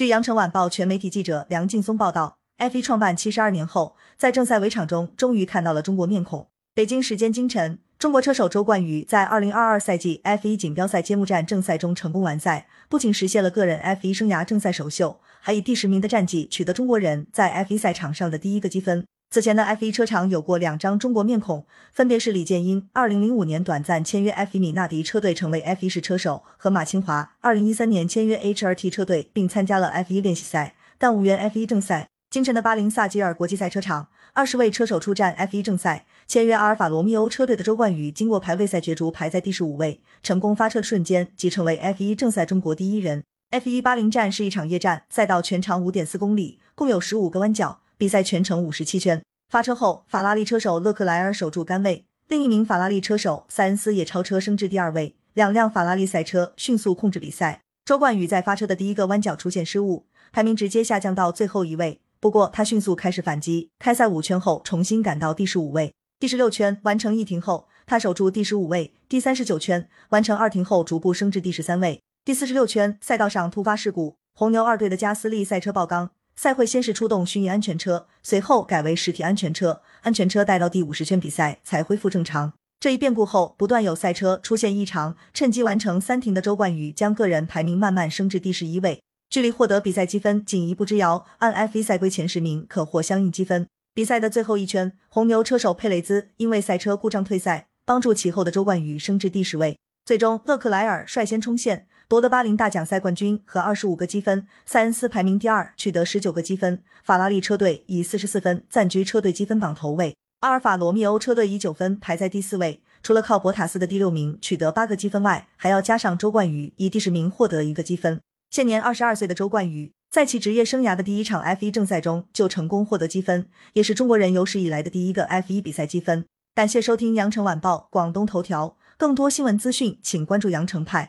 据羊城晚报全媒体记者梁劲松报道，F1 创办七十二年后，在正赛围场中终于看到了中国面孔。北京时间清晨，中国车手周冠宇在二零二二赛季 F1 锦标赛揭幕战正赛中成功完赛，不仅实现了个人 F1 生涯正赛首秀，还以第十名的战绩取得中国人在 F1 赛场上的第一个积分。此前的 F1 车场有过两张中国面孔，分别是李建英二零零五年短暂签约 F1 米纳迪车队成为 F1 式车手，和马清华二零一三年签约 HRT 车队并参加了 F1 练习赛，但无缘 F1 正赛。清晨的巴林萨吉尔国际赛车场，二十位车手出战 F1 正赛，签约阿尔法罗密欧车队的周冠宇经过排位赛角逐排在第十五位，成功发车瞬间即成为 F1 正赛中国第一人。F1 巴林站是一场夜战，赛道全长五点四公里，共有十五个弯角，比赛全程五十七圈。发车后，法拉利车手勒克莱尔守住杆位，另一名法拉利车手塞恩斯也超车升至第二位。两辆法拉利赛车迅速控制比赛。周冠宇在发车的第一个弯角出现失误，排名直接下降到最后一位。不过他迅速开始反击，开赛五圈后重新赶到第十五位。第十六圈完成一停后，他守住第十五位。第三十九圈完成二停后，逐步升至第十三位。第四十六圈赛道上突发事故，红牛二队的加斯利赛车爆缸。赛会先是出动巡弋安全车，随后改为实体安全车，安全车带到第五十圈比赛才恢复正常。这一变故后，不断有赛车出现异常，趁机完成三停的周冠宇将个人排名慢慢升至第十一位，距离获得比赛积分仅一步之遥。按 F1 赛规前十名可获相应积分。比赛的最后一圈，红牛车手佩雷兹因为赛车故障退赛，帮助其后的周冠宇升至第十位。最终，勒克莱尔率先冲线。夺得巴林大奖赛冠军和二十五个积分，塞恩斯排名第二，取得十九个积分。法拉利车队以四十四分暂居车队积分榜头位，阿尔法罗密欧车队以九分排在第四位。除了靠博塔斯的第六名取得八个积分外，还要加上周冠宇以第十名获得一个积分。现年二十二岁的周冠宇，在其职业生涯的第一场 F 一正赛中就成功获得积分，也是中国人有史以来的第一个 F 一比赛积分。感谢收听羊城晚报广东头条，更多新闻资讯请关注羊城派。